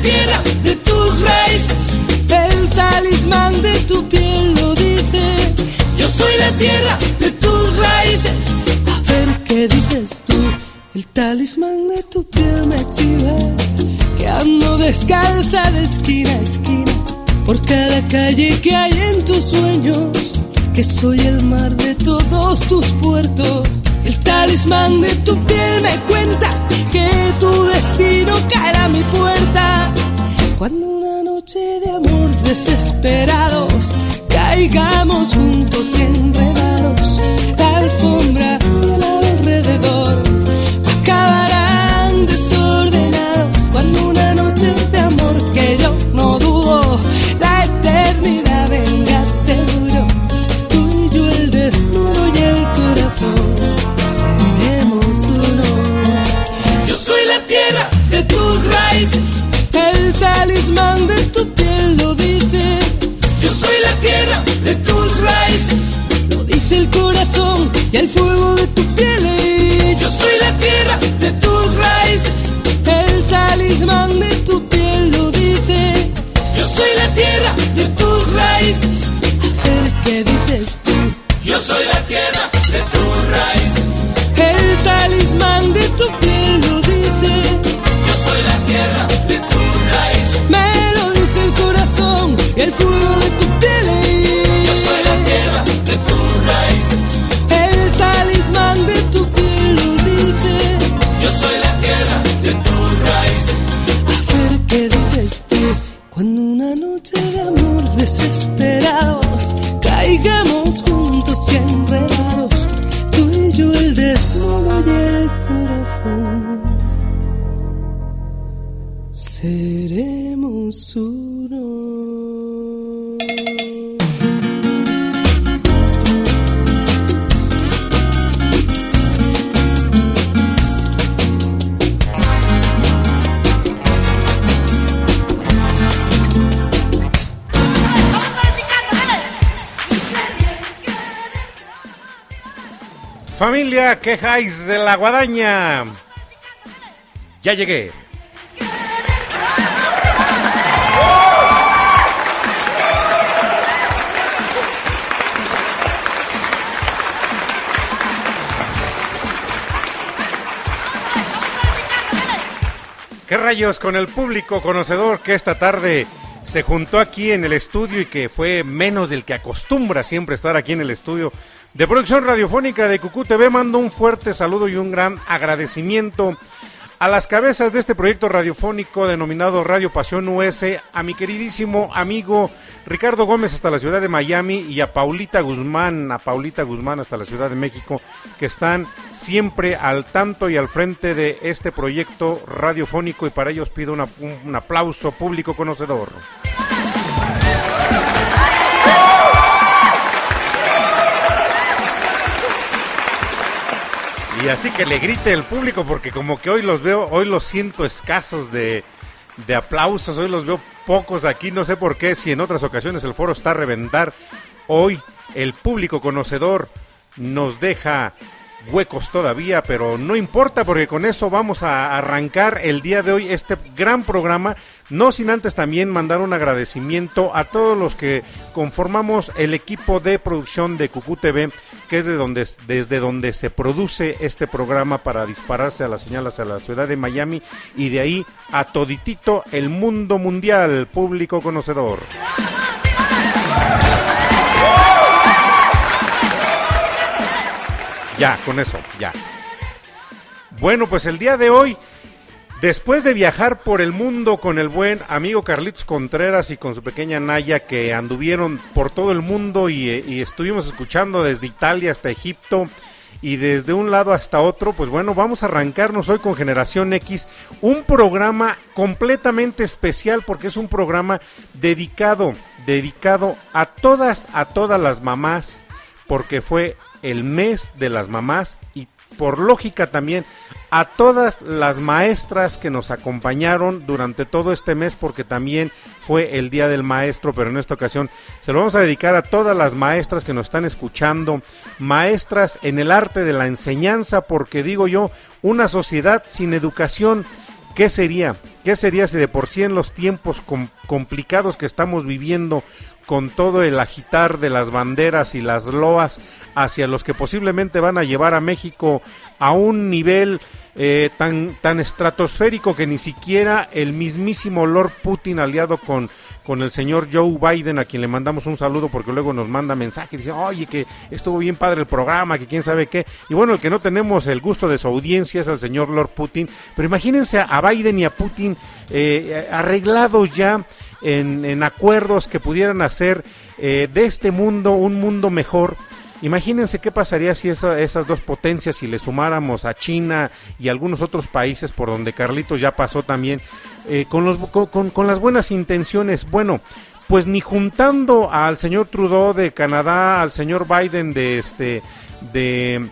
tierra de tus raíces, el talismán de tu piel lo dice. Yo soy la tierra de tus raíces. A ver qué dices tú, el talismán de tu piel me chiva, que ando descalza de esquina a esquina, por cada calle que hay en tus sueños, que soy el mar de todos tus puertos. El talismán de tu piel me cuenta que tu destino caerá a mi puerta. Cuando una noche de amor desesperados caigamos juntos enredados, la alfombra y el alrededor Seremos uno. Familia, quejáis de la guadaña. Ya llegué. ¿Qué rayos con el público conocedor que esta tarde se juntó aquí en el estudio y que fue menos del que acostumbra siempre estar aquí en el estudio de producción radiofónica de Cucú TV? Mando un fuerte saludo y un gran agradecimiento a las cabezas de este proyecto radiofónico denominado Radio Pasión US, a mi queridísimo amigo Ricardo Gómez hasta la ciudad de Miami y a Paulita Guzmán, a Paulita Guzmán hasta la ciudad de México, que están siempre al tanto y al frente de este proyecto radiofónico y para ellos pido un, un aplauso público conocedor. Y así que le grite el público porque como que hoy los veo, hoy los siento escasos de, de aplausos, hoy los veo pocos aquí, no sé por qué, si en otras ocasiones el foro está a reventar, hoy el público conocedor nos deja huecos todavía, pero no importa porque con eso vamos a arrancar el día de hoy este gran programa, no sin antes también mandar un agradecimiento a todos los que conformamos el equipo de producción de Cucú TV, que es de donde, desde donde se produce este programa para dispararse a las señales a la ciudad de Miami y de ahí a toditito el mundo mundial, público conocedor. Ya, con eso, ya. Bueno, pues el día de hoy, después de viajar por el mundo con el buen amigo Carlitos Contreras y con su pequeña Naya que anduvieron por todo el mundo y, y estuvimos escuchando desde Italia hasta Egipto y desde un lado hasta otro, pues bueno, vamos a arrancarnos hoy con Generación X, un programa completamente especial porque es un programa dedicado, dedicado a todas, a todas las mamás, porque fue el mes de las mamás y por lógica también a todas las maestras que nos acompañaron durante todo este mes porque también fue el Día del Maestro, pero en esta ocasión se lo vamos a dedicar a todas las maestras que nos están escuchando, maestras en el arte de la enseñanza, porque digo yo, una sociedad sin educación, ¿qué sería? ¿Qué sería si de por sí en los tiempos complicados que estamos viviendo con todo el agitar de las banderas y las loas hacia los que posiblemente van a llevar a México a un nivel eh, tan, tan estratosférico que ni siquiera el mismísimo Lord Putin aliado con, con el señor Joe Biden, a quien le mandamos un saludo porque luego nos manda mensaje y dice, oye, que estuvo bien padre el programa, que quién sabe qué. Y bueno, el que no tenemos el gusto de su audiencia es el señor Lord Putin. Pero imagínense a Biden y a Putin eh, arreglados ya en, acuerdos que pudieran hacer eh, de este mundo un mundo mejor. Imagínense qué pasaría si esas dos potencias, si le sumáramos a China y algunos otros países por donde Carlitos ya pasó también, eh, con, los, con, con las buenas intenciones. Bueno, pues ni juntando al señor Trudeau de Canadá, al señor Biden de este de,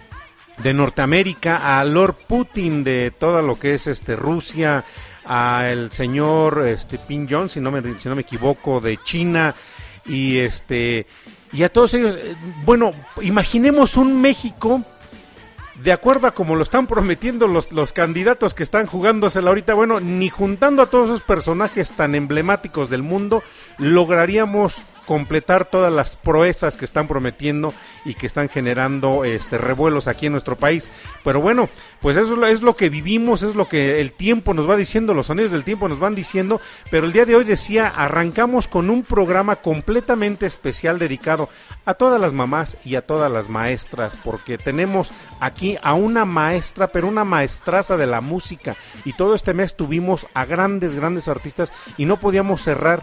de Norteamérica, a Lord Putin de todo lo que es este Rusia, al señor este Pin John, si no me si no me equivoco, de China. Y este y a todos ellos, eh, bueno, imaginemos un México de acuerdo a como lo están prometiendo los, los candidatos que están jugándosela ahorita, bueno, ni juntando a todos esos personajes tan emblemáticos del mundo, lograríamos completar todas las proezas que están prometiendo y que están generando este revuelos aquí en nuestro país. Pero bueno, pues eso es lo que vivimos, es lo que el tiempo nos va diciendo, los sonidos del tiempo nos van diciendo, pero el día de hoy decía, arrancamos con un programa completamente especial dedicado a todas las mamás y a todas las maestras, porque tenemos aquí a una maestra, pero una maestraza de la música, y todo este mes tuvimos a grandes, grandes artistas y no podíamos cerrar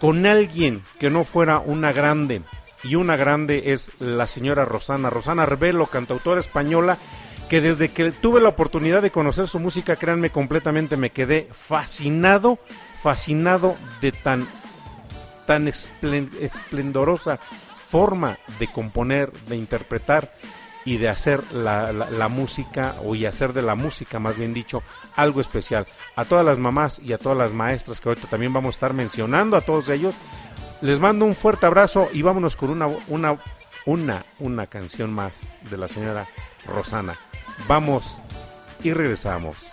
con alguien que no fuera una grande. Y una grande es la señora Rosana, Rosana Arbelo, cantautora española, que desde que tuve la oportunidad de conocer su música, créanme, completamente me quedé fascinado, fascinado de tan, tan esplendorosa forma de componer, de interpretar y de hacer la, la, música, o y hacer de la música, más bien dicho, algo especial. A todas las mamás y a todas las maestras que ahorita también vamos a estar mencionando, a todos ellos, les mando un fuerte abrazo y vámonos con una, una, una, una canción más de la señora Rosana. Vamos y regresamos.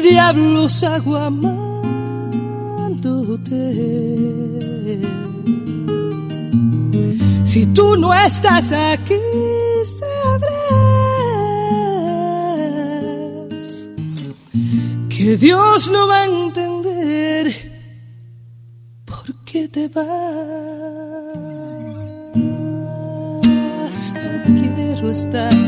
Diablos hago amándote? Si tú no estás aquí, sabrás que Dios no va a entender por qué te vas. No quiero estar.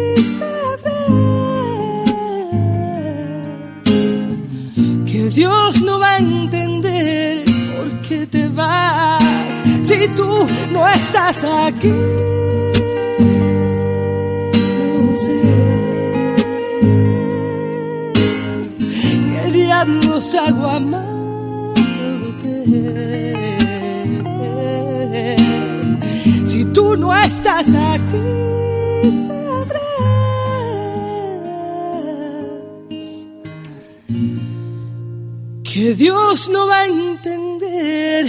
Dios no va a entender por qué te vas. Si tú no estás aquí, no sé qué diablos hago amándote. Si tú no estás aquí, que Dios no va a entender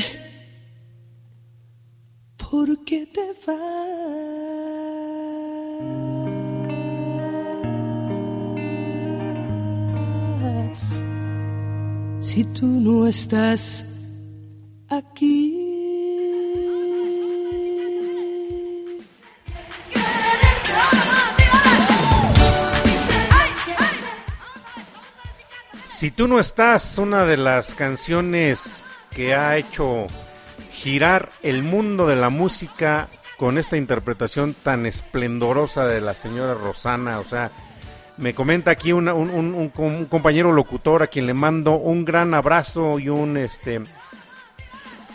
por qué te vas. Si tú no estás aquí. Si tú no estás, una de las canciones que ha hecho girar el mundo de la música con esta interpretación tan esplendorosa de la señora Rosana, o sea, me comenta aquí un compañero locutor a quien le mando un gran abrazo y un este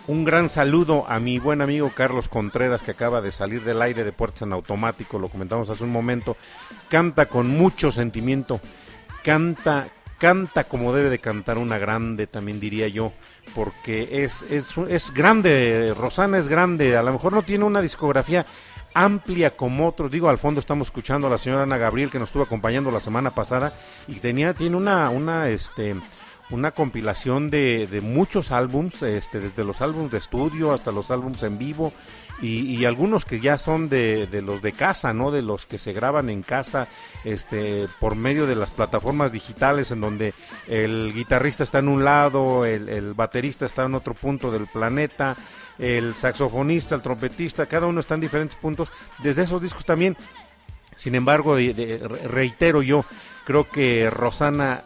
un gran saludo a mi buen amigo Carlos Contreras que acaba de salir del aire de Puertas en Automático, lo comentamos hace un momento, canta con mucho sentimiento, canta canta como debe de cantar una grande, también diría yo, porque es, es, es grande, Rosana es grande, a lo mejor no tiene una discografía amplia como otros, digo, al fondo estamos escuchando a la señora Ana Gabriel que nos estuvo acompañando la semana pasada y tenía, tiene una, una, este, una compilación de, de muchos álbums, este, desde los álbums de estudio hasta los álbums en vivo y, y algunos que ya son de, de los de casa, ¿no? De los que se graban en casa, este, por medio de las plataformas digitales en donde el guitarrista está en un lado, el, el baterista está en otro punto del planeta, el saxofonista, el trompetista, cada uno está en diferentes puntos. Desde esos discos también sin embargo, de- de- reitero yo, creo que Rosana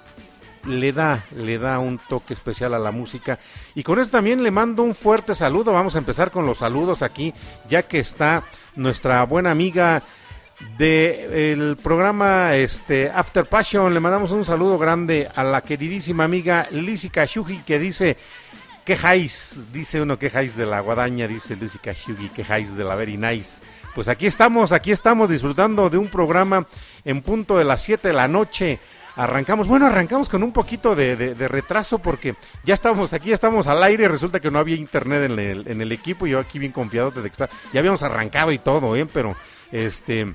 le da, le da un toque especial a la música. Y con eso también le mando un fuerte saludo. Vamos a empezar con los saludos aquí, ya que está nuestra buena amiga de el programa este After Passion. Le mandamos un saludo grande a la queridísima amiga Lizzy Kashugi que dice quejáis, dice uno quejáis de la guadaña, dice Lizzy Kashugi, quejáis de la very nice. Pues aquí estamos, aquí estamos disfrutando de un programa en punto de las 7 de la noche arrancamos. Bueno, arrancamos con un poquito de, de, retraso porque ya estamos aquí, ya estamos al aire. Resulta que no había internet en el, en el equipo. Yo aquí bien confiado desde que está. Ya habíamos arrancado y todo, ¿eh? Pero este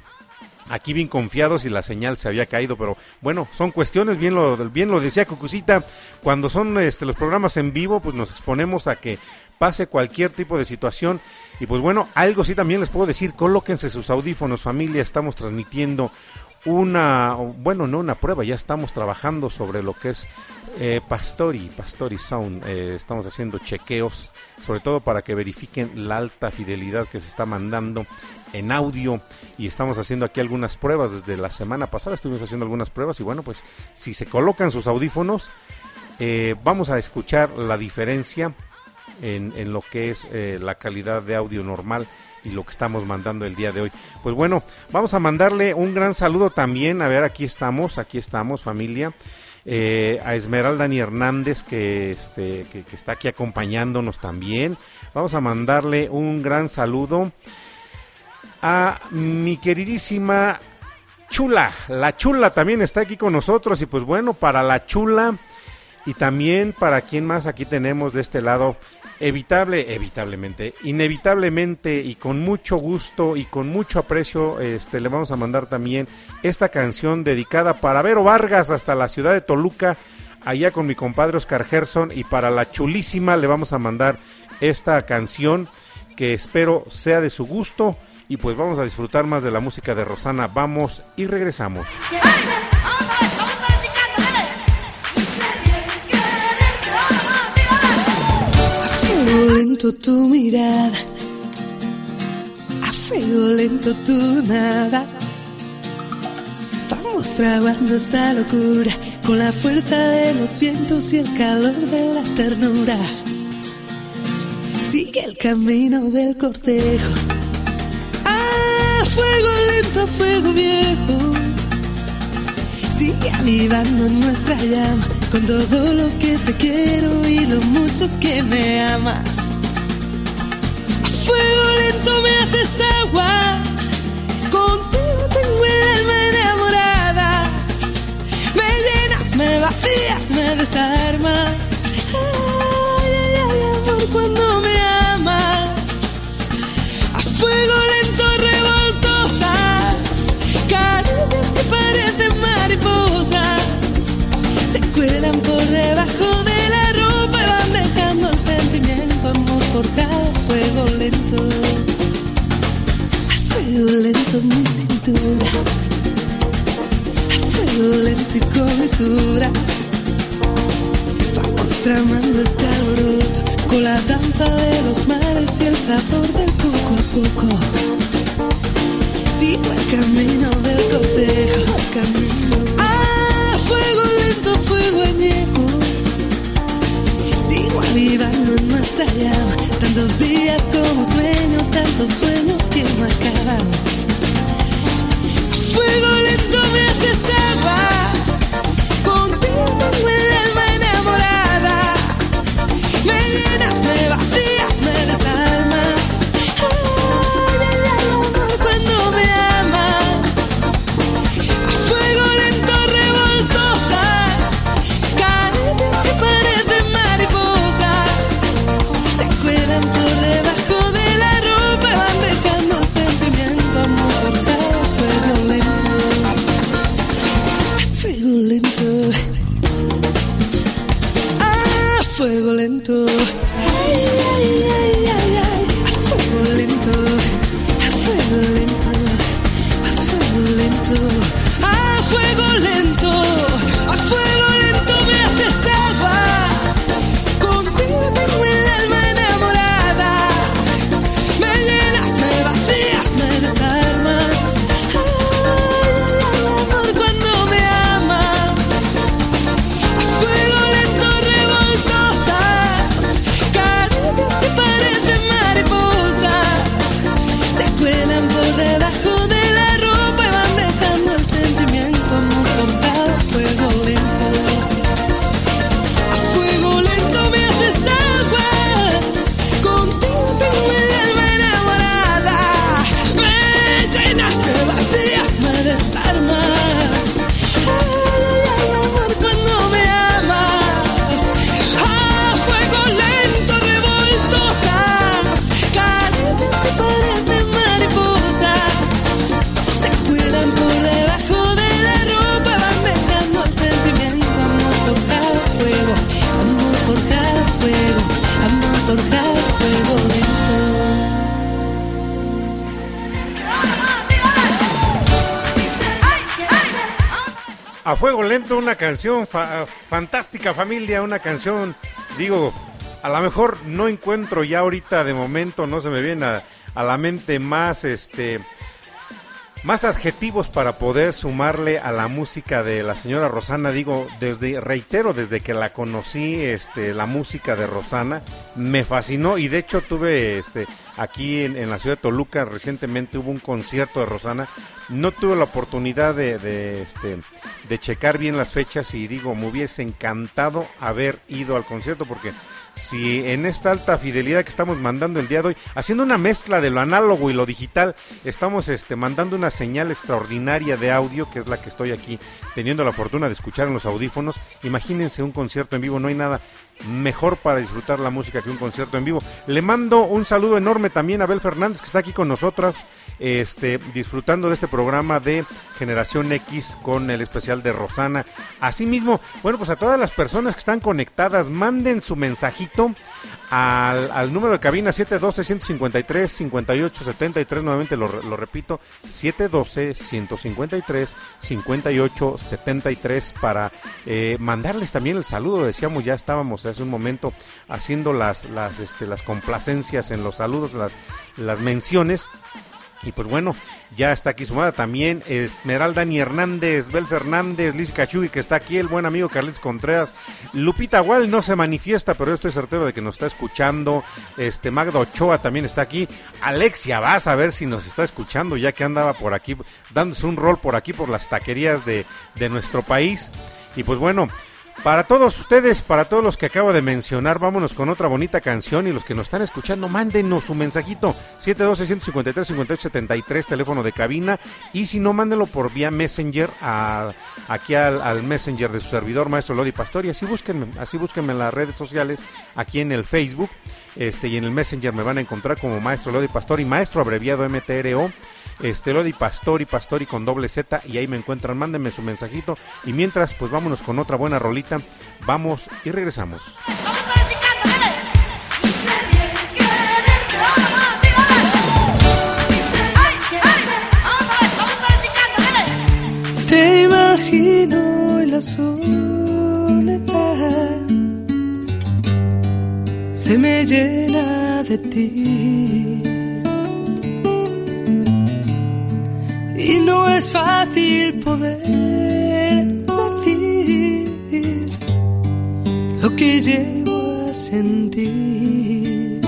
aquí bien confiados y la señal se había caído, pero bueno, son cuestiones, bien lo, bien lo decía Cucucita, cuando son este, los programas en vivo, pues nos exponemos a que pase cualquier tipo de situación y pues bueno, algo sí también les puedo decir, colóquense sus audífonos familia, estamos transmitiendo una, bueno, no una prueba, ya estamos trabajando sobre lo que es eh, Pastori, Pastori Sound. Eh, estamos haciendo chequeos, sobre todo para que verifiquen la alta fidelidad que se está mandando en audio. Y estamos haciendo aquí algunas pruebas desde la semana pasada. Estuvimos haciendo algunas pruebas y bueno, pues si se colocan sus audífonos, eh, vamos a escuchar la diferencia en, lo que es la calidad de audio normal y lo que estamos mandando el día de hoy. Pues bueno, vamos a mandarle un gran saludo también. A ver, aquí estamos, aquí estamos, familia. Eh, a Esmeralda Ni Hernández que, este, que, está aquí acompañándonos también. Vamos a mandarle un gran saludo a mi queridísima Chula. La Chula también está aquí con nosotros y pues bueno, para la Chula y también para quien más aquí tenemos de este lado evitable, evitablemente, inevitablemente y con mucho gusto y con mucho aprecio, este, le vamos a mandar también esta canción dedicada para Vero Vargas hasta la ciudad de Toluca, allá con mi compadre Oscar Gerson y para la chulísima le vamos a mandar esta canción que espero sea de su gusto y pues vamos a disfrutar más de la música de Rosana. Vamos y regresamos. Fuego lento tu mirada, a fuego lento tu nada. Vamos fraguando esta locura con la fuerza de los vientos y el calor de la ternura. Sigue el camino del cortejo, a fuego lento, a fuego viejo Sigue avivando nuestra llama con todo lo que te quiero y lo mucho que me amas. A fuego lento me haces agua, contigo tengo el alma enamorada. Me llenas, me vacías, me desarmas. Cada fuego lento. A fuego lento mi cintura, a fuego lento y con mesura. Vamos tramando este alboroto con la danza de los mares y el sabor del poco a poco. Sigo el camino del cortejo, camino fuego lento, fuego añejo. Sigo avivando tantos días como sueños, tantos sueños que no acaban. Fuego lento me haces agua, contigo tengo el alma enamorada. Me llenas, me vacías, canción fantástica familia, una canción, digo, a lo mejor no encuentro ya ahorita de momento, no se me viene a la mente más, este, más adjetivos para poder sumarle a la música de la señora Rosana. Digo, desde, reitero, desde que la conocí, este, la música de Rosana me fascinó y de hecho tuve, este, aquí en, la ciudad de Toluca recientemente hubo un concierto de Rosana. No tuve la oportunidad de, este, de checar bien las fechas y digo, me hubiese encantado haber ido al concierto porque si en esta alta fidelidad que estamos mandando el día de hoy, haciendo una mezcla de lo análogo y lo digital, estamos este, mandando una señal extraordinaria de audio, que es la que estoy aquí teniendo la fortuna de escuchar en los audífonos. Imagínense un concierto en vivo, no hay nada mejor para disfrutar la música que un concierto en vivo. Le mando un saludo enorme también a Abel Fernández que está aquí con nosotros, este, disfrutando de este programa de Generación X con el especial de Rosana. Asimismo, bueno, pues a todas las personas que están conectadas, manden su mensajito al, al número de cabina 712-153-5873, nuevamente lo, lo repito, 712-153-5873 para eh, mandarles también el saludo, decíamos, ya estábamos hace un momento haciendo las, las, este, las complacencias en los saludos, las, las menciones y pues bueno, ya está aquí sumada también Esmeralda Ni Hernández, Bel Fernández, Liz Cachugui, que está aquí, el buen amigo Carlitos Contreras. Lupita Wall no se manifiesta, pero estoy certero de que nos está escuchando. Este Magda Ochoa también está aquí. Alexia, vas a ver si nos está escuchando, ya que andaba por aquí, dándose un rol por aquí, por las taquerías de, de nuestro país. Y pues bueno, para todos ustedes, para todos los que acabo de mencionar, vámonos con otra bonita canción y los que nos están escuchando, mándenos su mensajito. 712-153-5873, teléfono de cabina. Y si no, mándenlo por vía Messenger a, aquí al, Messenger de su servidor, Maestro Lodi Pastori, así búsquenme, así búsquenme en las redes sociales, aquí en el Facebook este y en el Messenger me van a encontrar como Maestro Lodi Pastori, Maestro abreviado MTRO este Lodi Pastori, Pastori con doble Z y ahí me encuentran, mándenme su mensajito. Y mientras pues vámonos con otra buena rolita, vamos y regresamos. Te imagino la soledad. Se me llena de ti no es fácil poder decir lo que llevo a sentir.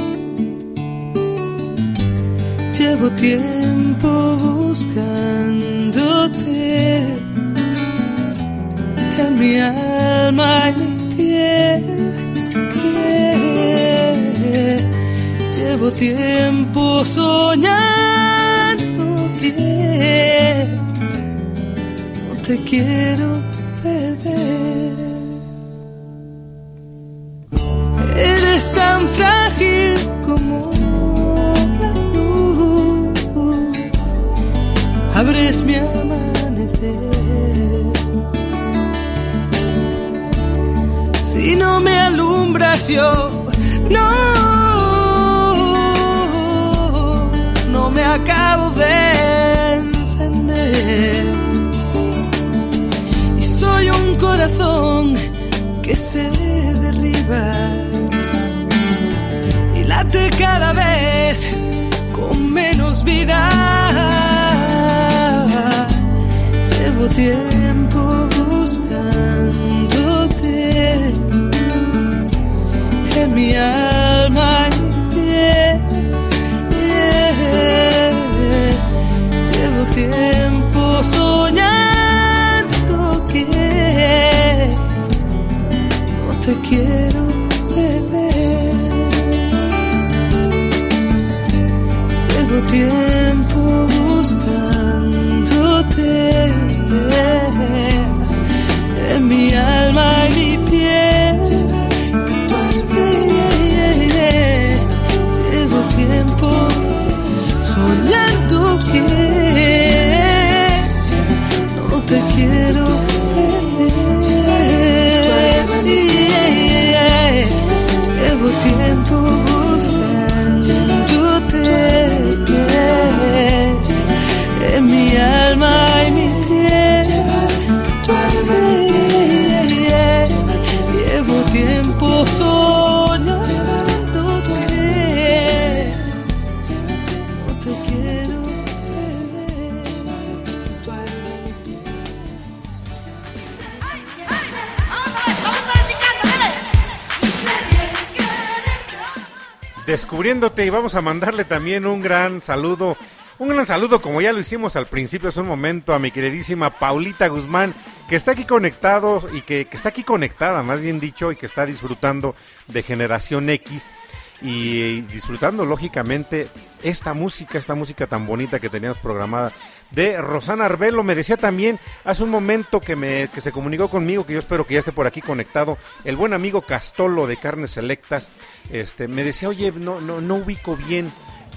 Llevo tiempo buscándote en mi alma y piel. Llevo tiempo soñando no te quiero perder. Eres tan frágil como la luz, abres mi amanecer. Si no me alumbras yo, no me acabo de Y soy un corazón que se derriba y late cada vez con menos vida. Llevo tiempo buscándote en mi alma te quiero perder. Llevo tiempo descubriéndote y vamos a mandarle también un gran saludo. Un gran saludo, como ya lo hicimos al principio hace un momento, a mi queridísima Paulita Guzmán, que está aquí conectado y que, que está aquí conectada, más bien dicho, y que está disfrutando de Generación X y disfrutando lógicamente esta música, esta música tan bonita que teníamos programada de Rosana Arbelo. Me decía también hace un momento que, me, que se comunicó conmigo, que yo espero que ya esté por aquí conectado, el buen amigo Castolo de Carnes Selectas. Este, me decía, oye, no, no, no ubico bien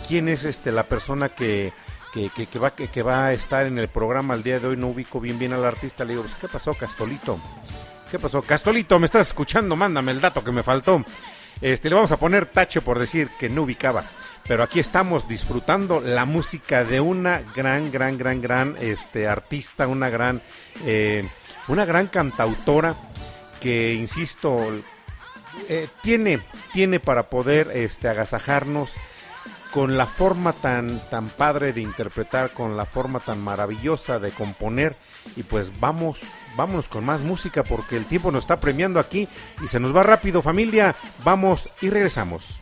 quién es este, la persona que, que, que, va, que, va a estar en el programa el día de hoy, no ubico bien bien al artista. Le digo, pues, ¿qué pasó, Castolito? ¿Qué pasó? Castolito, ¿me estás escuchando? Mándame el dato que me faltó. Este, le vamos a poner tache por decir que no ubicaba. Pero aquí estamos disfrutando la música de una gran, gran, gran, gran este, artista, una gran, eh, una gran cantautora que, insisto, eh, tiene, tiene para poder este, agasajarnos con la forma tan, tan padre de interpretar, con la forma tan maravillosa de componer. Y pues vamos vámonos con más música porque el tiempo nos está premiando aquí y se nos va rápido familia. Vamos y regresamos.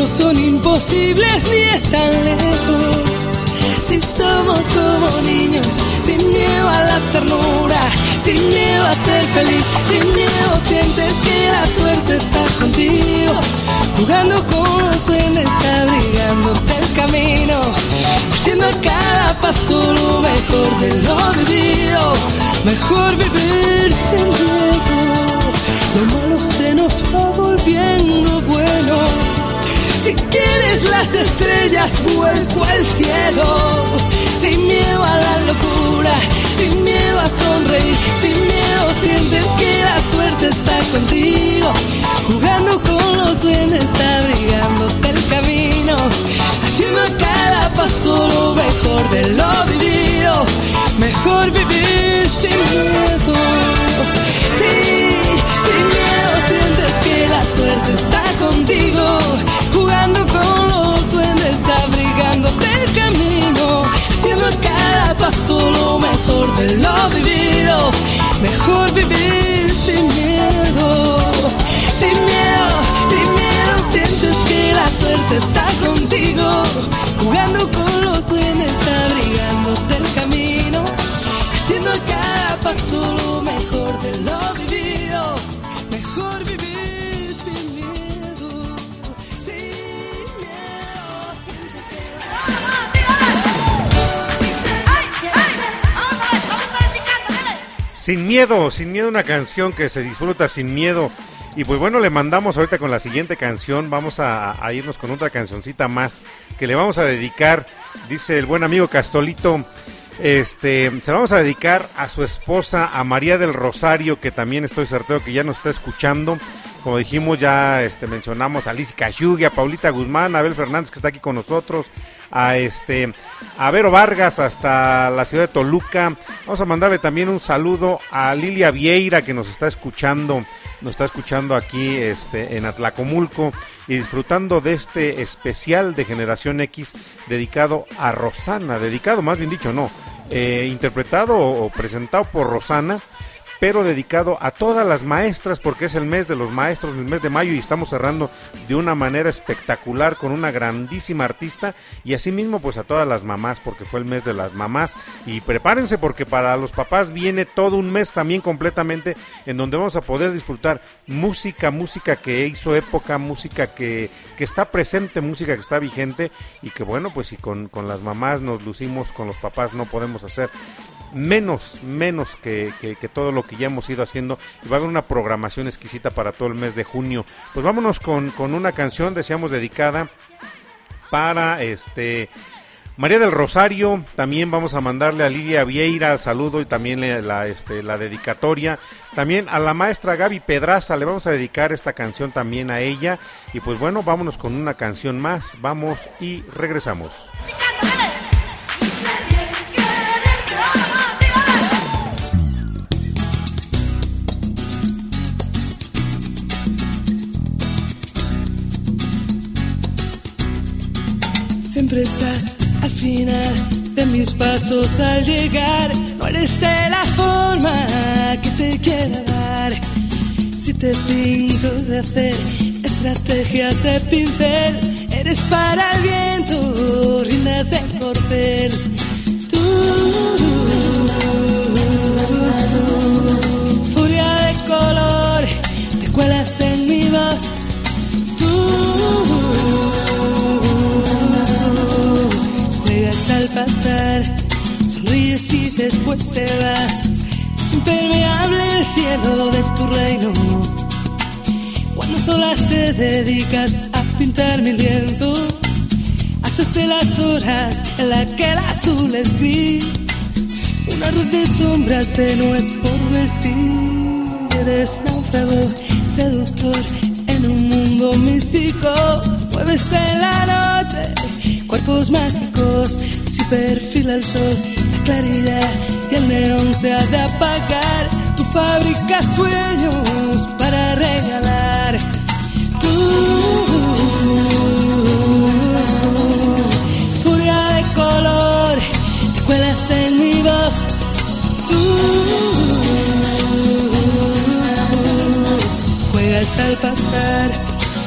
no son imposibles ni están lejos. Si somos como niños, sin miedo a la ternura, sin miedo a ser feliz, sin miedo sientes que la suerte está contigo, jugando con los sueños, abrigándote el camino, haciendo cada paso lo mejor de lo vivido, mejor vivir sin miedo lo malo se nos va volviendo bueno. Quieres las estrellas, vuelco al cielo. Sin miedo a la locura, sin miedo a sonreír, sin miedo sientes que la suerte está contigo. Jugando con los duendes, abrigándote el camino. Haciendo cada paso lo mejor de lo vivido. Mejor vivir sin miedo. suerte paso lo mejor de lo vivido, mejor vivir sin miedo, sin miedo, sin miedo, sientes que la suerte está Sin miedo, sin miedo una canción que se disfruta sin miedo. Y pues bueno, le mandamos ahorita con la siguiente canción, vamos a, irnos con otra cancioncita más que le vamos a dedicar, dice el buen amigo Castolito, Este, se lo vamos a dedicar a su esposa, a María del Rosario, que también estoy certero que ya nos está escuchando. Como dijimos, ya este, mencionamos a Liz Cayugui, a Paulita Guzmán, a Abel Fernández que está aquí con nosotros, a este a Vero Vargas hasta la ciudad de Toluca. Vamos a mandarle también un saludo a Lilia Vieira que nos está escuchando, nos está escuchando aquí este en Atlacomulco y disfrutando de este especial de Generación X dedicado a Rosana, dedicado más bien dicho, no, eh, interpretado o presentado por Rosana pero dedicado a todas las maestras porque es el mes de los maestros, el mes de mayo y estamos cerrando de una manera espectacular con una grandísima artista y asimismo pues a todas las mamás porque fue el mes de las mamás. Y prepárense porque para los papás viene todo un mes también completamente en donde vamos a poder disfrutar música, música que hizo época, música que, que está presente, música que está vigente y que bueno pues si con, con las mamás nos lucimos, con los papás no podemos hacer menos, menos que, todo lo que ya hemos ido haciendo. Y va a haber una programación exquisita para todo el mes de junio. Pues vámonos con, con una canción, decíamos, dedicada para este. María del Rosario, también vamos a mandarle a Lidia Vieira el saludo y también la, este, la dedicatoria. También a la maestra Gaby Pedraza le vamos a dedicar esta canción también a ella. Y pues bueno, vámonos con una canción más. Vamos y regresamos. Siempre estás al final de mis pasos al llegar. No eres de la forma que te quiera dar. Si te pinto de hacer estrategias de pincel, eres para el viento, después te vas. Es impermeable el cielo de tu reino. Cuando solas te dedicas a pintar mi lienzo, haces de las horas en la que el azul es gris. Una red de sombras de no es por vestir. Eres náufrago, seductor en un mundo místico. Mueves en la noche, cuerpos mágicos perfila el sol, y el neón se ha de apagar. Tu fábrica sueños para regalar. Tú, furia de color, te cuelas en mi voz. Tú, juegas al pasar,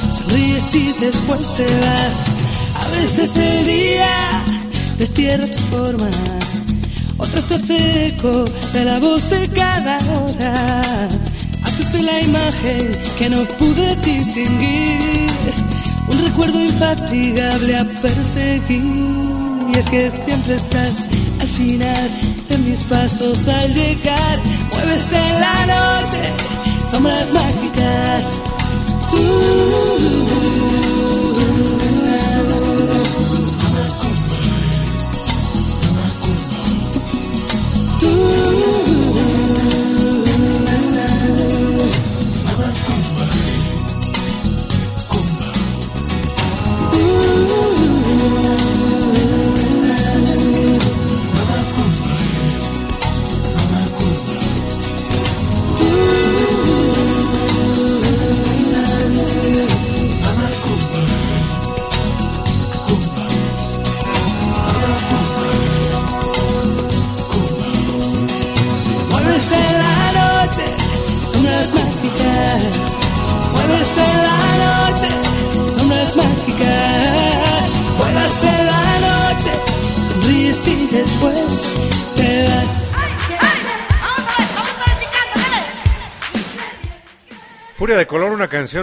sonríes y después te vas. A veces sería destierra tu forma. Otras te eco de la voz de cada hora. Haces de la imagen que no pude distinguir. Un recuerdo infatigable a perseguir. Y es que siempre estás al final de mis pasos al llegar. Mueves en la noche sombras mágicas.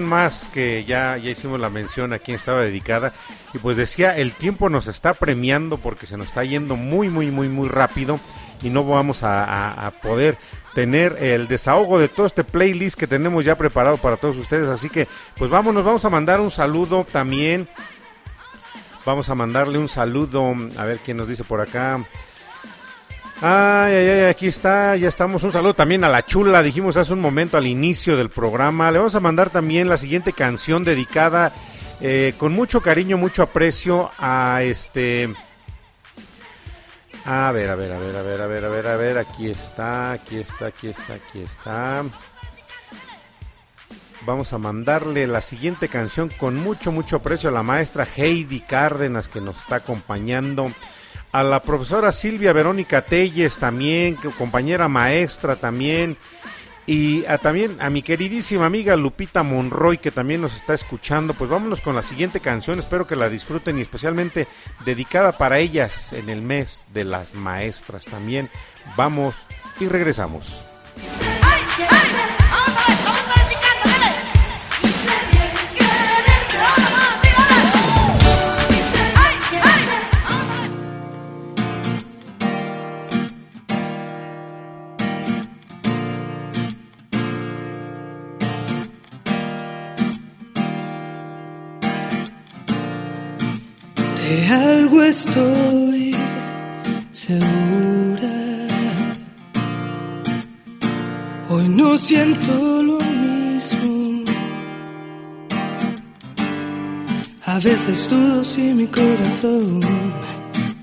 Más que ya, ya hicimos la mención a quien estaba dedicada. Y pues decía, el tiempo nos está premiando porque se nos está yendo muy, muy, muy, muy rápido. Y no vamos a, poder tener el desahogo de todo este playlist que tenemos ya preparado para todos ustedes. Así que, pues vámonos, vamos a mandar un saludo también. Vamos a mandarle un saludo, a ver quién nos dice por acá. Ay, ay, ay, aquí está, ya estamos. Un saludo también a la chula, dijimos hace un momento al inicio del programa. Le vamos a mandar también la siguiente canción dedicada eh, con mucho cariño, mucho aprecio a este... A ver, a ver, a ver, a ver, a ver, a ver, a ver, aquí está, aquí está, aquí está, aquí está. Vamos a mandarle la siguiente canción con mucho, mucho aprecio a la maestra Heidi Cárdenas que nos está acompañando. A la profesora Silvia Verónica Telles también, compañera maestra también. Y a, también a mi queridísima amiga Lupita Monroy que también nos está escuchando. Pues vámonos con la siguiente canción, espero que la disfruten y especialmente dedicada para ellas en el mes de las maestras también. Vamos y regresamos. algo estoy segura. Hoy no siento lo mismo. A veces dudo si mi corazón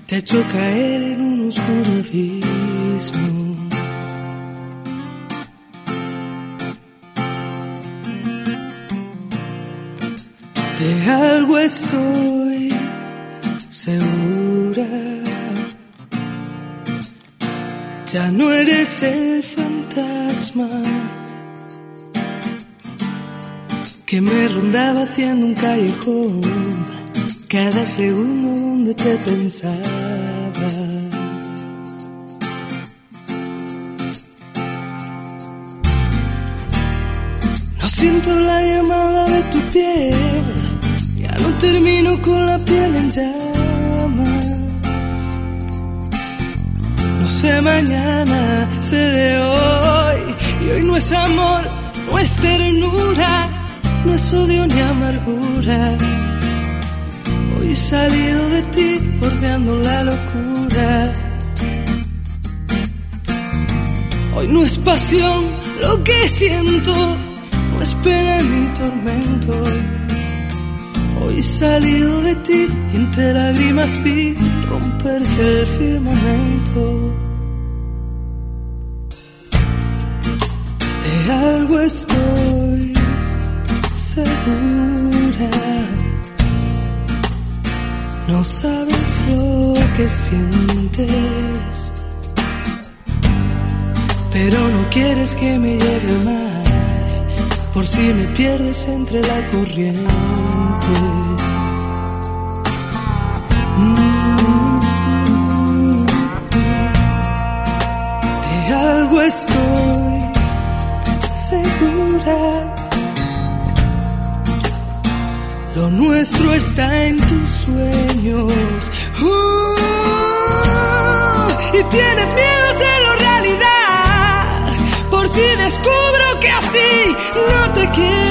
te ha caer en un oscuro abismo. De algo estoy Ya no eres el fantasma que me rondaba haciendo un callejón cada segundo donde te pensaba. No siento la llamada de tu piel, ya no termino con la piel en llamas. Sé mañana, sé de hoy. Y hoy no es amor, no es ternura, no es odio ni amargura. Hoy he salido de ti bordeando la locura. Hoy no es pasión lo que siento, no es pena ni tormento. Hoy he salido de ti y entre lágrimas vi romperse el firmamento. Algo estoy segura. No sabes lo que sientes, pero no quieres que me lleve al mar, por si me pierdes entre la corriente. Mm. De algo estoy Lo nuestro está en tus sueños. Uh, y tienes miedo a hacerlo realidad. Por si descubro que así no te quiero.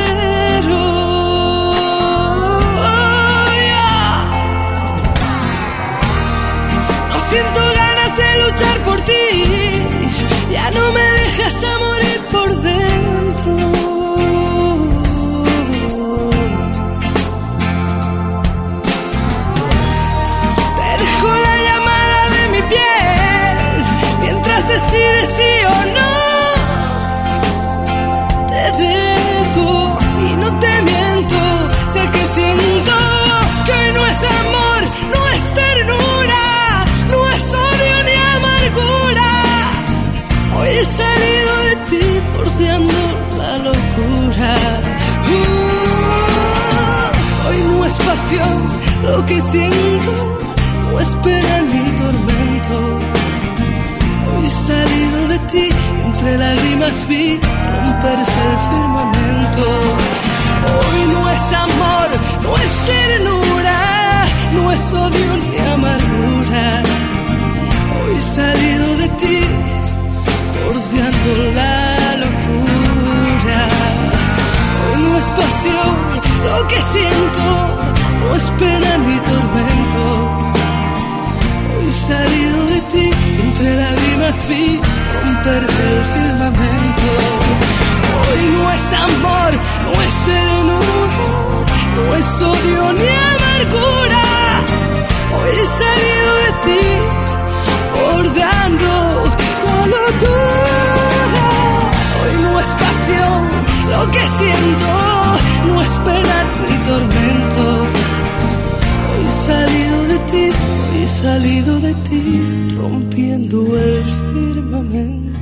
Pasión lo que siento, no es pena ni tormento. Hoy salido de ti, entre lágrimas vi romperse el firmamento. Hoy no es amor, no es ternura, no es odio ni amargura. Hoy salido de ti, bordeando la locura. Hoy no es pasión lo que siento, no es pena ni tormento. Hoy salido de ti, entre lágrimas vi romperse el firmamento. Hoy no es amor, no es serenura, no es odio ni amargura. Hoy he salido de ti, bordando la locura. Hoy no es pasión lo que siento, no es pena ni tormento. Salido de ti, he salido de ti, rompiendo el firmamento.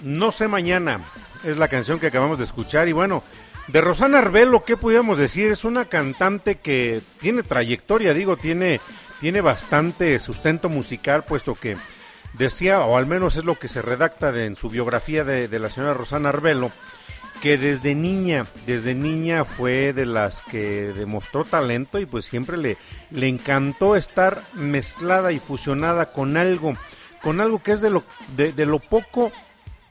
No sé mañana es la canción que acabamos de escuchar y bueno, de Rosana Arbelo, ¿qué podríamos decir? Es una cantante que tiene trayectoria, digo, tiene, tiene bastante sustento musical, puesto que decía, o al menos es lo que se redacta en su biografía de, la señora Rosana Arbelo, que desde niña, desde niña fue de las que demostró talento y pues siempre le, le encantó estar mezclada y fusionada con algo, con algo que es de lo, de lo poco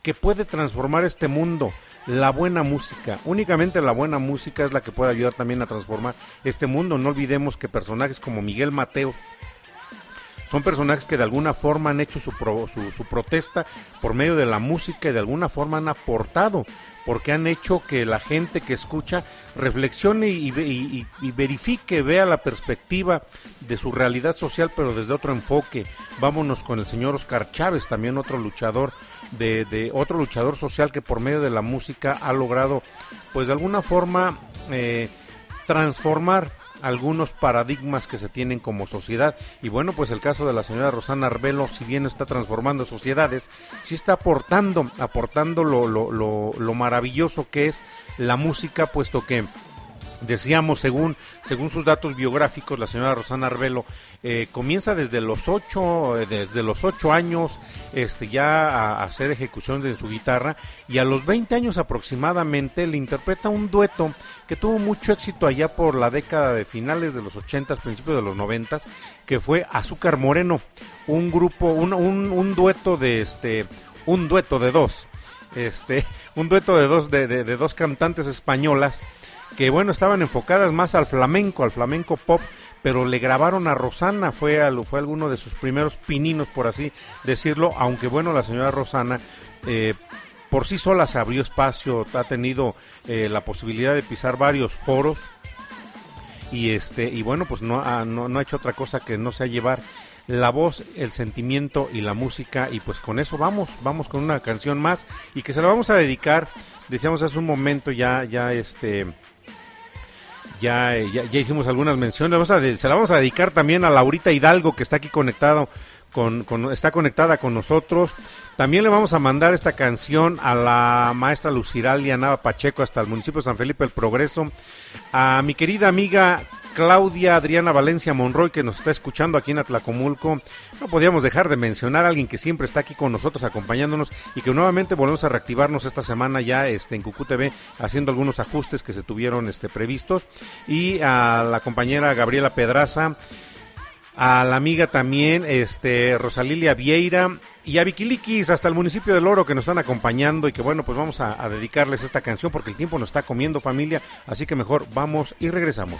que puede transformar este mundo, la buena música. Únicamente la buena música es la que puede ayudar también a transformar este mundo. No olvidemos que personajes como Miguel Mateos, son personajes que de alguna forma han hecho su, pro- su, su protesta por medio de la música y de alguna forma han aportado, porque han hecho que la gente que escucha reflexione y, ve- y- y- y verifique, vea la perspectiva de su realidad social, pero desde otro enfoque. Vámonos con el señor Oscar Chávez, también otro luchador de, de otro luchador social que por medio de la música ha logrado, pues de alguna forma, eh, transformar algunos paradigmas que se tienen como sociedad. Y bueno, pues el caso de la señora Rosana Arbelo, si bien está transformando sociedades, sí está aportando, aportando lo, lo, lo, lo maravilloso que es la música, puesto que Decíamos, según, según sus datos biográficos, la señora Rosana Arbelo eh, comienza desde los ocho, eh, desde los ocho años, este, ya a, hacer ejecuciones en su guitarra y a los 20 años aproximadamente le interpreta un dueto que tuvo mucho éxito allá por la década de finales de los 80, principios de los 90, que fue Azúcar Moreno, un grupo, un, un, dueto de este, un dueto de dos, este, un dueto de dos, de, de dos cantantes españolas que bueno, estaban enfocadas más al flamenco, al flamenco pop, pero le grabaron a Rosana, fue, al, fue alguno de sus primeros pininos, por así decirlo, aunque bueno, la señora Rosana eh, por sí sola se abrió espacio, ha tenido eh, la posibilidad de pisar varios foros y este y bueno, pues no ha, no, no ha hecho otra cosa que no sea llevar la voz, el sentimiento y la música y pues con eso vamos, vamos con una canción más y que se la vamos a dedicar, decíamos hace un momento ya ya este ya, ya, ya hicimos algunas menciones. Vamos a se la vamos a dedicar también a Laurita Hidalgo, que está aquí conectado con, con- está conectada con nosotros. También le vamos a mandar esta canción a la maestra Luciralia Nava Pacheco hasta el municipio de San Felipe del Progreso. A mi querida amiga Claudia Adriana Valencia Monroy, que nos está escuchando aquí en Atlacomulco. No podíamos dejar de mencionar a alguien que siempre está aquí con nosotros acompañándonos y que nuevamente volvemos a reactivarnos esta semana ya este, en Cucú TV haciendo algunos ajustes que se tuvieron este, previstos. Y a la compañera Gabriela Pedraza, a la amiga también este, Rosalilia Vieira y a Viquiliquis hasta el municipio del Oro que nos están acompañando y que bueno, pues vamos a, a dedicarles esta canción porque el tiempo nos está comiendo familia, así que mejor vamos y regresamos.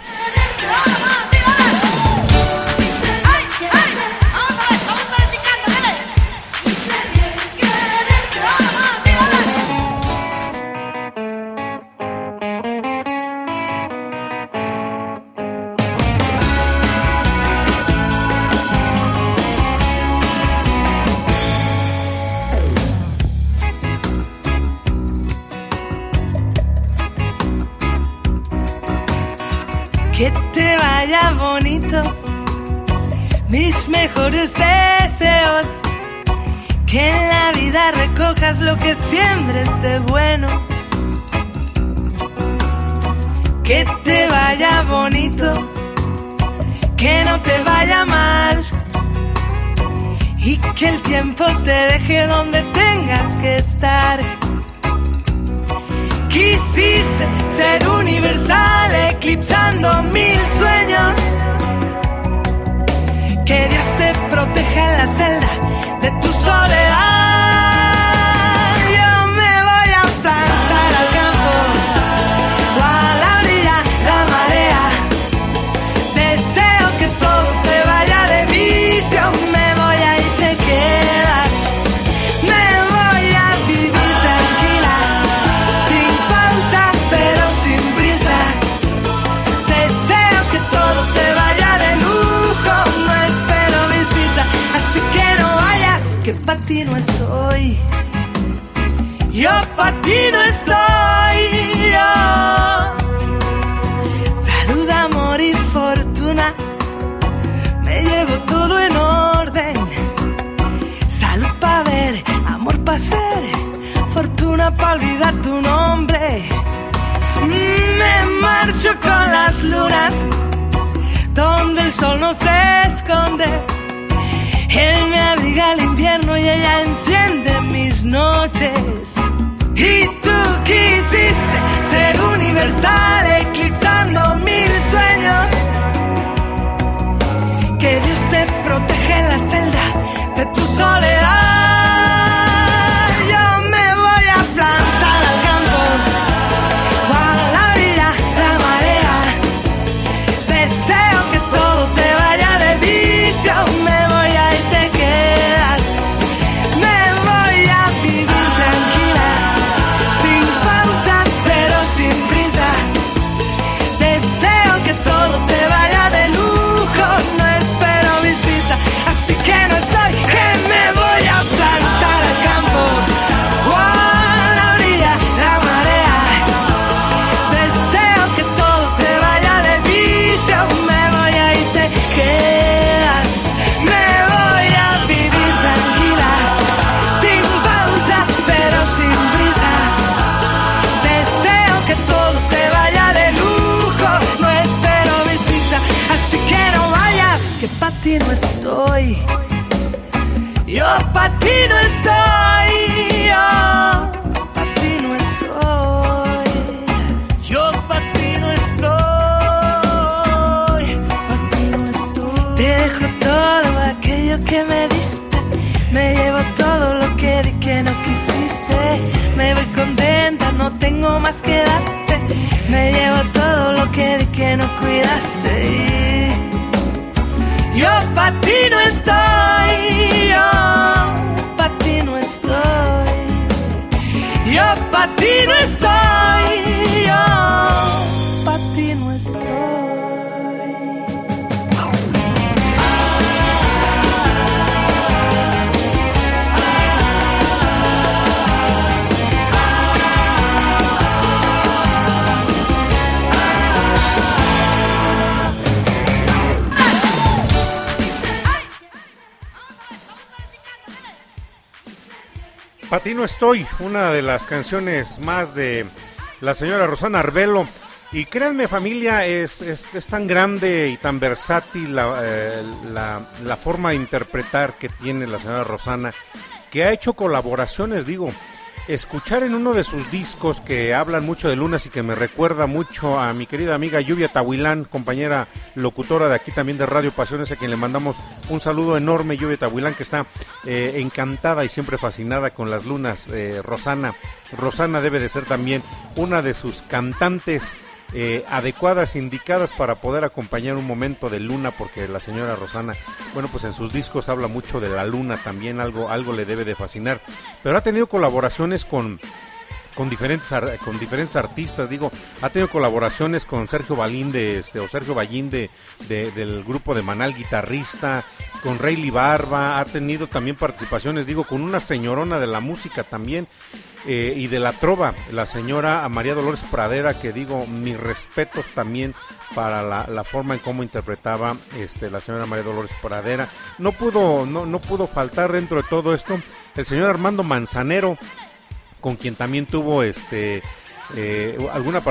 Mejores deseos. Que en la vida recojas lo que siembres de bueno. Que te vaya bonito, que no te vaya mal. Y que el tiempo te deje donde tengas que estar. Quisiste ser universal, eclipsando mil sueños. Que Dios te proteja en la celda de tu soledad. Para olvidar tu nombre. Me marcho con las lunas, donde el sol no se esconde. Él me abriga el invierno y ella enciende mis noches. Y tú quisiste ser universal, eclipsando mil sueños. Que Dios te protege en la celda de tu soledad. Yo pa' ti no estoy, Patino estoy, una de las canciones más de la señora Rosana Arbelo. Y créanme familia, es, es, tan grande y tan versátil eh, la, la, forma de interpretar que tiene la señora Rosana, que ha hecho colaboraciones, digo, escuchar en uno de sus discos que hablan mucho de lunas y que me recuerda mucho a mi querida amiga Lluvia Tahuilán, compañera locutora de aquí también de Radio Pasiones, a quien le mandamos un saludo enorme, Lluvia Tahuilán, que está eh, encantada y siempre fascinada con las lunas. Eh, Rosana, Rosana debe de ser también una de sus cantantes eh, adecuadas, indicadas para poder acompañar un momento de luna, porque la señora Rosana, bueno, pues en sus discos habla mucho de la luna también, algo, algo le debe de fascinar. Pero ha tenido colaboraciones con con diferentes con diferentes artistas digo ha tenido colaboraciones con Sergio Balín de este o Sergio Ballín de, del grupo de Manal guitarrista con Rayleigh Barba ha tenido también participaciones digo con una señorona de la música también eh, y de la trova, la señora María Dolores Pradera, que digo, mis respetos también para la, forma en cómo interpretaba este, la señora María Dolores Pradera. No pudo, no, no pudo faltar dentro de todo esto el señor Armando Manzanero, con quien también tuvo este eh, alguna,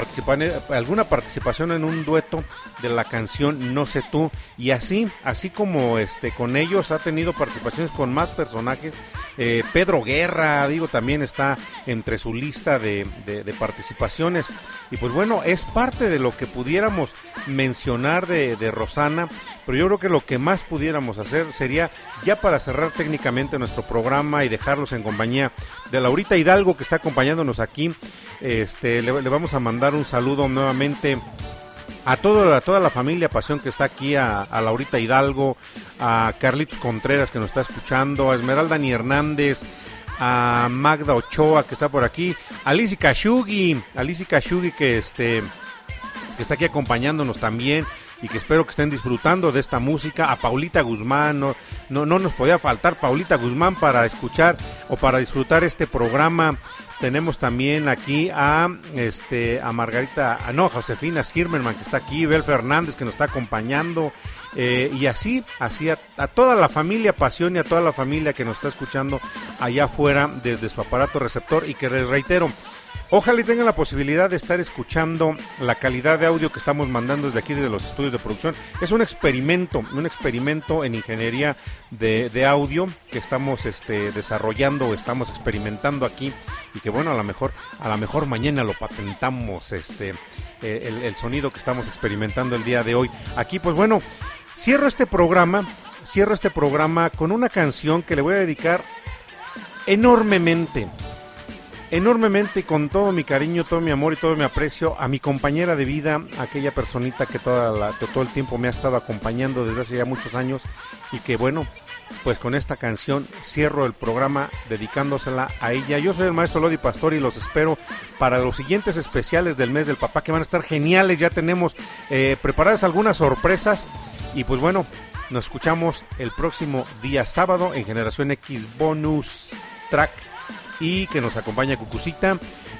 alguna participación en un dueto de la canción No sé tú y así, así como este con ellos ha tenido participaciones con más personajes. Eh, Pedro Guerra, digo, también está entre su lista de, participaciones y pues bueno, es parte de lo que pudiéramos mencionar de Rosana, pero yo creo que lo que más pudiéramos hacer sería ya para cerrar técnicamente nuestro programa y dejarlos en compañía de Laurita Hidalgo que está acompañándonos aquí. Este, le, vamos a mandar un saludo nuevamente a, toda la familia Pasión que está aquí, a, Laurita Hidalgo, a Carlitos Contreras que nos está escuchando, a Esmeralda Ni Hernández, a Magda Ochoa que está por aquí, a Lizzy Kashugi, a Lizzy Kashugi que, este, que está aquí acompañándonos también, y que espero que estén disfrutando de esta música. A Paulita Guzmán, no, no, no nos podía faltar Paulita Guzmán para escuchar o para disfrutar este programa tenemos también aquí a este a Margarita, a, no, Josefina Schirmerman que está aquí, Bel Fernández que nos está acompañando, eh, y así, así a, toda la familia Pasión y a toda la familia que nos está escuchando allá afuera desde su aparato receptor y que les reitero, Ojalá y tengan la posibilidad de estar escuchando la calidad de audio que estamos mandando desde aquí, desde los estudios de producción. Es un experimento, un experimento en ingeniería de, audio que estamos este, desarrollando estamos experimentando aquí y que bueno, a lo mejor, a lo mejor mañana lo patentamos, este, eh, el, el sonido que estamos experimentando el día de hoy. Aquí, pues bueno, cierro este programa, cierro este programa con una canción que le voy a dedicar enormemente enormemente con todo mi cariño, todo mi amor y todo mi aprecio a mi compañera de vida, aquella personita que, toda la, todo el tiempo me ha estado acompañando desde hace ya muchos años y que bueno, pues con esta canción cierro el programa dedicándosela a ella. Yo soy el maestro Lodi Pastor y los espero para los siguientes especiales del mes del papá que van a estar geniales. Ya tenemos eh, preparadas algunas sorpresas y pues bueno, nos escuchamos el próximo día sábado en Generación X Bonus Track y que nos acompaña Cucucita.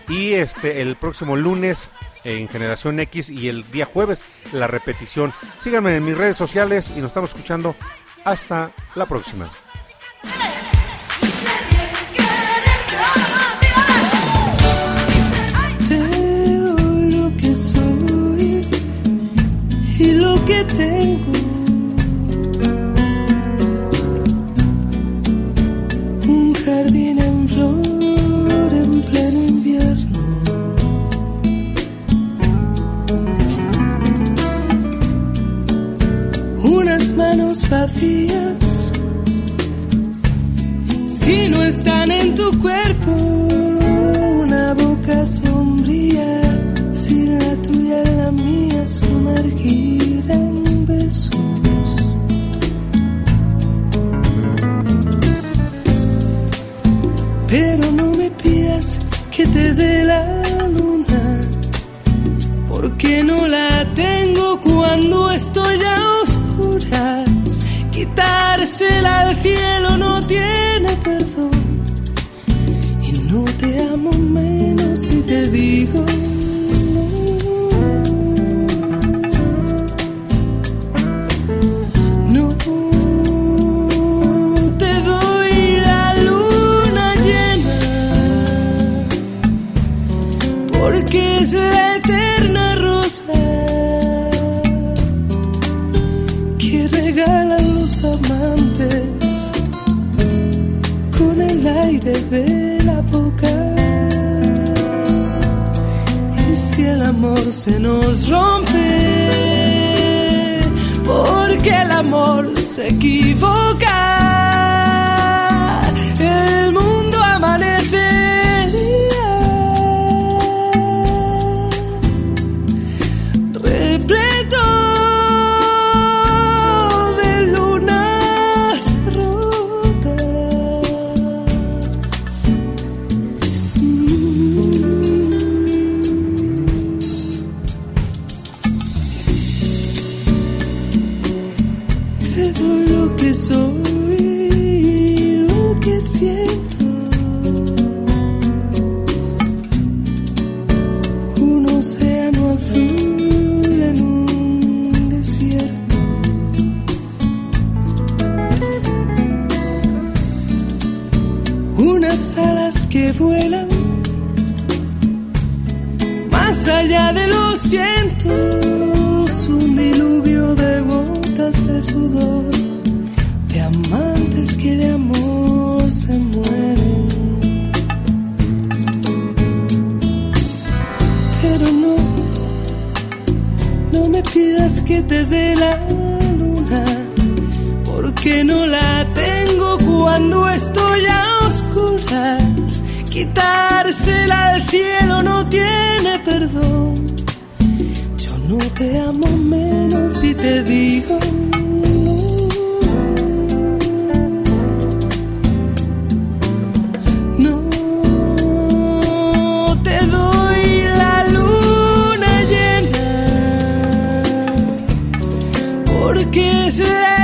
Y este el próximo lunes en Generación X y el día jueves la repetición. Síganme en mis redes sociales y nos estamos escuchando. Hasta la próxima. lo que soy y lo que tengo. Si no están en tu cuerpo, una boca sombría, si la tuya es la mía, sumergida en besos. Pero no me pidas que te dé la luna, porque no la tengo cuando estoy a Quitársela al cielo no tiene perdón. Y no te amo menos si te digo. No te doy la luna llena porque es la aire de la boca. Y si el amor se nos rompe, porque el amor se equivoca, de amantes que de amor se mueren. Pero no, no me pidas que te dé la luna, porque no la tengo cuando estoy a oscuras. Quitársela al cielo no tiene perdón. Yo no te amo menos si te digo que será?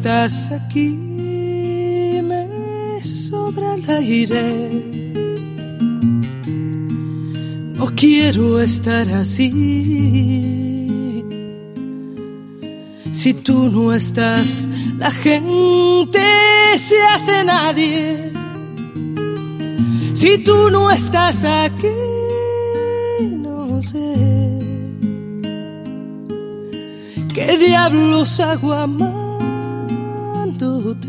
Estás aquí, me sobra el aire. No quiero estar así. Si tú no estás, la gente se hace nadie. Si tú no estás aquí, no sé qué diablos hago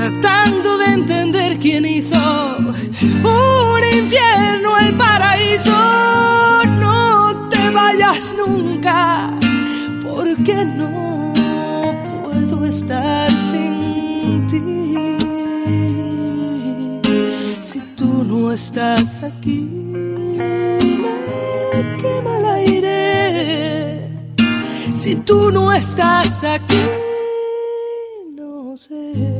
tratando de entender quién hizo un infierno, el paraíso. No te vayas nunca, porque no puedo estar sin ti. Si tú no estás aquí, me quema el aire. Si tú no estás aquí, no sé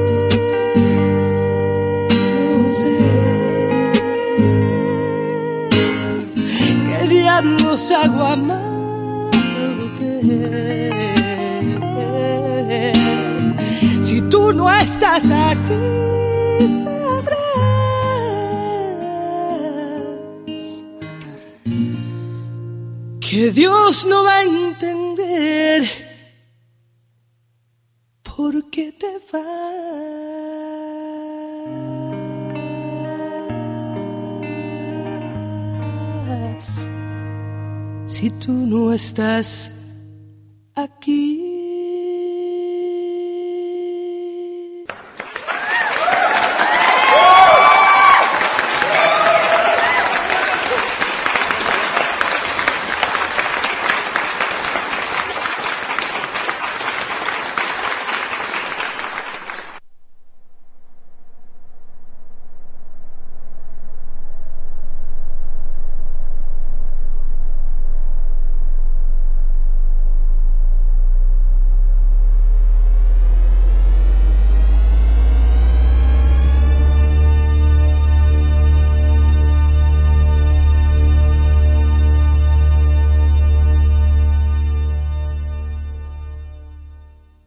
diablos hago amándote. Si tú no estás aquí, sabrás que Dios no va a entender por qué te vas. Si tú no estás aquí.